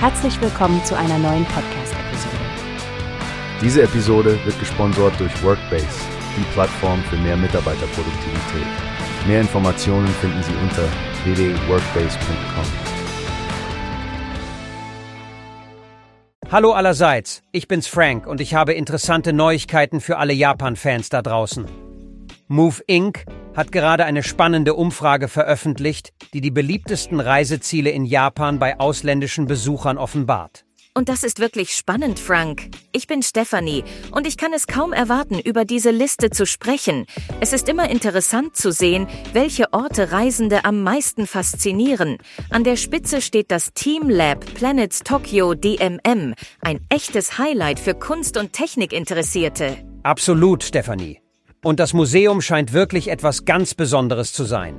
Herzlich willkommen zu einer neuen Podcast-Episode. Diese Episode wird gesponsert durch Workbase, die Plattform für mehr Mitarbeiterproduktivität. Mehr Informationen finden Sie unter www.workbase.com. Hallo allerseits, ich bin's Frank und ich habe interessante Neuigkeiten für alle Japan-Fans da draußen. Move Inc. hat gerade eine spannende Umfrage veröffentlicht, die die beliebtesten Reiseziele in Japan bei ausländischen Besuchern offenbart. Und das ist wirklich spannend, Frank. Ich bin Stephanie und ich kann es kaum erwarten, über diese Liste zu sprechen. Es ist immer interessant zu sehen, welche Orte Reisende am meisten faszinieren. An der Spitze steht das Team Lab Planets Tokyo DMM, ein echtes Highlight für Kunst- und Technikinteressierte. Absolut, Stephanie. Und das Museum scheint wirklich etwas ganz Besonderes zu sein.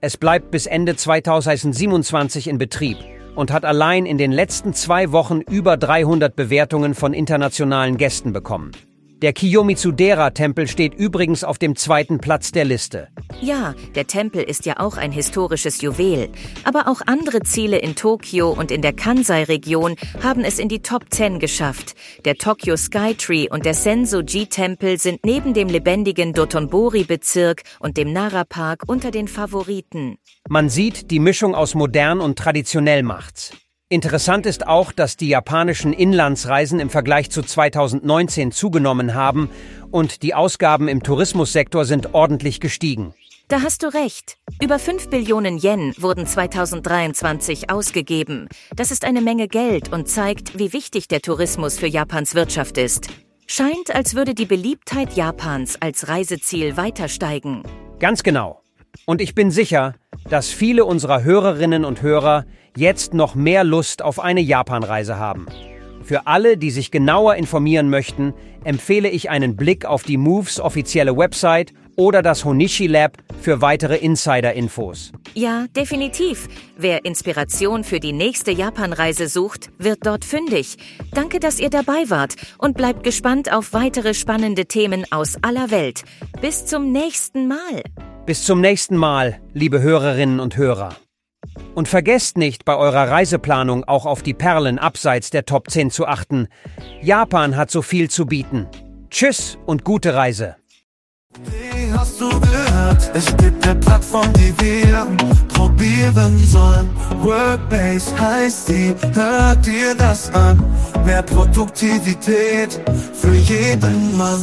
Es bleibt bis Ende 2027 in Betrieb und hat allein in den letzten zwei Wochen über 300 Bewertungen von internationalen Gästen bekommen. Der Kiyomizu-dera-Tempel steht übrigens auf dem zweiten Platz der Liste. Ja, der Tempel ist ja auch ein historisches Juwel. Aber auch andere Ziele in Tokio und in der Kansai-Region haben es in die Top 10 geschafft. Der Tokyo Skytree und der Sensoji-Tempel sind neben dem lebendigen Dotonbori-Bezirk und dem Nara-Park unter den Favoriten. Man sieht, die Mischung aus modern und traditionell macht's. Interessant ist auch, dass die japanischen Inlandsreisen im Vergleich zu 2019 zugenommen haben und die Ausgaben im Tourismussektor sind ordentlich gestiegen. Da hast du recht. Über 5 Billionen Yen wurden 2023 ausgegeben. Das ist eine Menge Geld und zeigt, wie wichtig der Tourismus für Japans Wirtschaft ist. Scheint, als würde die Beliebtheit Japans als Reiseziel weiter steigen. Ganz genau. Und ich bin sicher, dass viele unserer Hörerinnen und Hörer jetzt noch mehr Lust auf eine Japanreise haben. Für alle, die sich genauer informieren möchten, empfehle ich einen Blick auf die Moves offizielle Website oder das Honishi Lab für weitere Insider-Infos. Ja, definitiv. Wer Inspiration für die nächste Japanreise sucht, wird dort fündig. Danke, dass ihr dabei wart und bleibt gespannt auf weitere spannende Themen aus aller Welt. Bis zum nächsten Mal. Bis zum nächsten Mal, liebe Hörerinnen und Hörer. Und vergesst nicht, bei eurer Reiseplanung auch auf die Perlen abseits der Top 10 zu achten. Japan hat so viel zu bieten. Tschüss und gute Reise. Wie hast du gehört? Es gibt eine Plattform, die wir probieren sollen. Workbase heißt die, hört dir das an? Mehr Produktivität für jeden Mann.